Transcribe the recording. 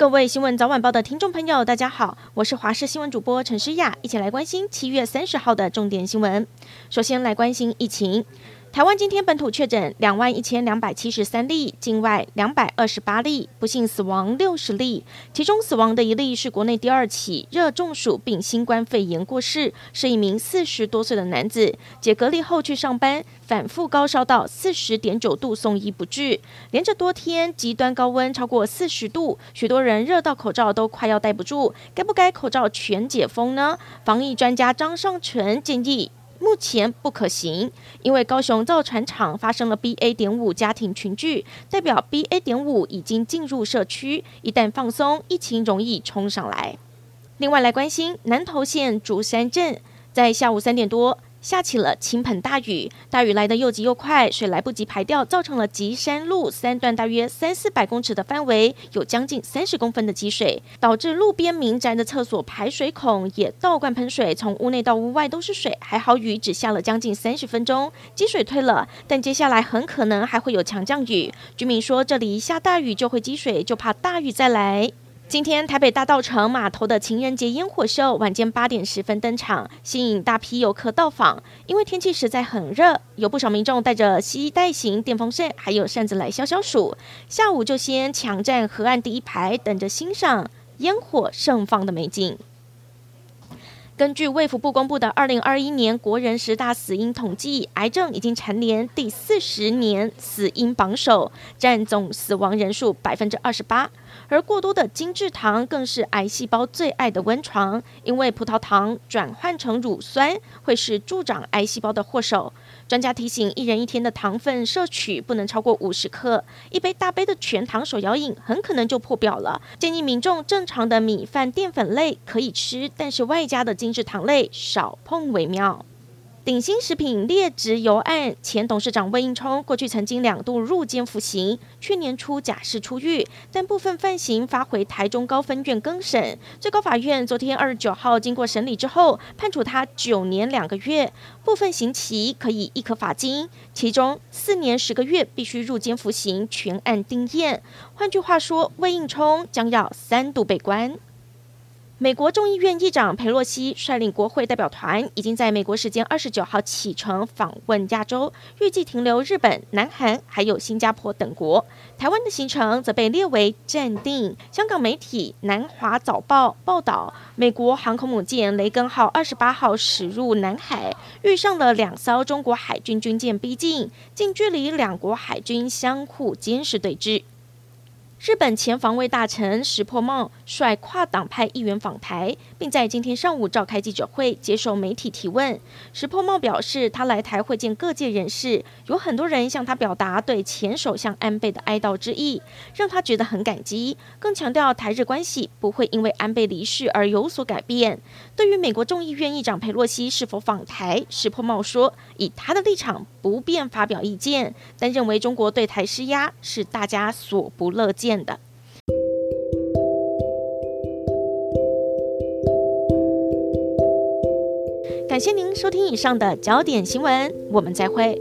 各位新闻早晚报的听众朋友，大家好，我是华视新闻主播陈诗雅，一起来关心七月三十号的重点新闻。首先来关心疫情。台湾今天本土确诊两万一千两百七十三例，境外两百二十八例，不幸死亡六十例。其中死亡的一例是国内第二起热中暑并新冠肺炎过世，是一名四十多岁的男子，解隔离后去上班，反复高烧到四十点九度，送医不治。连着多天极端高温超过四十度，许多人热到口罩都快要戴不住，该不该口罩全解封呢？防疫专家张尚淳建议。目前不可行，因为高雄造船厂发生了 BA. 点五家庭群聚，代表 BA. 点五已经进入社区，一旦放松，疫情容易冲上来。另外来关心南投县竹山镇，在下午三点多。下起了倾盆大雨，大雨来得又急又快，水来不及排掉，造成了吉山路三段大约三四百公尺的范围有将近三十公分的积水，导致路边民宅的厕所排水孔也倒灌喷水，从屋内到屋外都是水。还好雨只下了将近三十分钟，积水退了，但接下来很可能还会有强降雨。居民说，这里一下大雨就会积水，就怕大雨再来。今天台北大道城码头的情人节烟火秀晚间八点十分登场，吸引大批游客到访。因为天气实在很热，有不少民众带着携带型电风扇还有扇子来消消暑。下午就先抢占河岸第一排，等着欣赏烟火盛放的美景。根据卫福部公布的二零二一年国人十大死因统计，癌症已经蝉联第四十年死因榜首，占总死亡人数百分之二十八。而过多的精制糖更是癌细胞最爱的温床，因为葡萄糖转换成乳酸会是助长癌细胞的祸首。专家提醒，一人一天的糖分摄取不能超过五十克，一杯大杯的全糖手摇饮很可能就破表了。建议民众正常的米饭淀粉类可以吃，但是外加的精致糖类少碰为妙。鼎新食品劣质油案，前董事长魏应充过去曾经两度入监服刑，去年初假释出狱，但部分犯行发回台中高分院更审。最高法院昨天二十九号经过审理之后，判处他九年两个月，部分刑期可以易科罚金，其中四年十个月必须入监服刑，全案定验。换句话说，魏应充将要三度被关。美国众议院议长佩洛西率领国会代表团已经在美国时间二十九号启程访问亚洲，预计停留日本、南韩还有新加坡等国。台湾的行程则被列为暂定。香港媒体南华早报报道，美国航空母舰雷根号二十八号驶入南海，遇上了两艘中国海军军舰逼近，近距离两国海军相互监视对峙。日本前防卫大臣石破茂率跨党派议员访台，并在今天上午召开记者会接受媒体提问。石破茂表示，他来台会见各界人士，有很多人向他表达对前首相安倍的哀悼之意，让他觉得很感激。更强调台日关系不会因为安倍离世而有所改变。对于美国众议院议长佩洛西是否访台，石破茂说，以他的立场不便发表意见，但认为中国对台施压是大家所不乐见见。的，感谢您收听以上的焦点新闻，我们再会。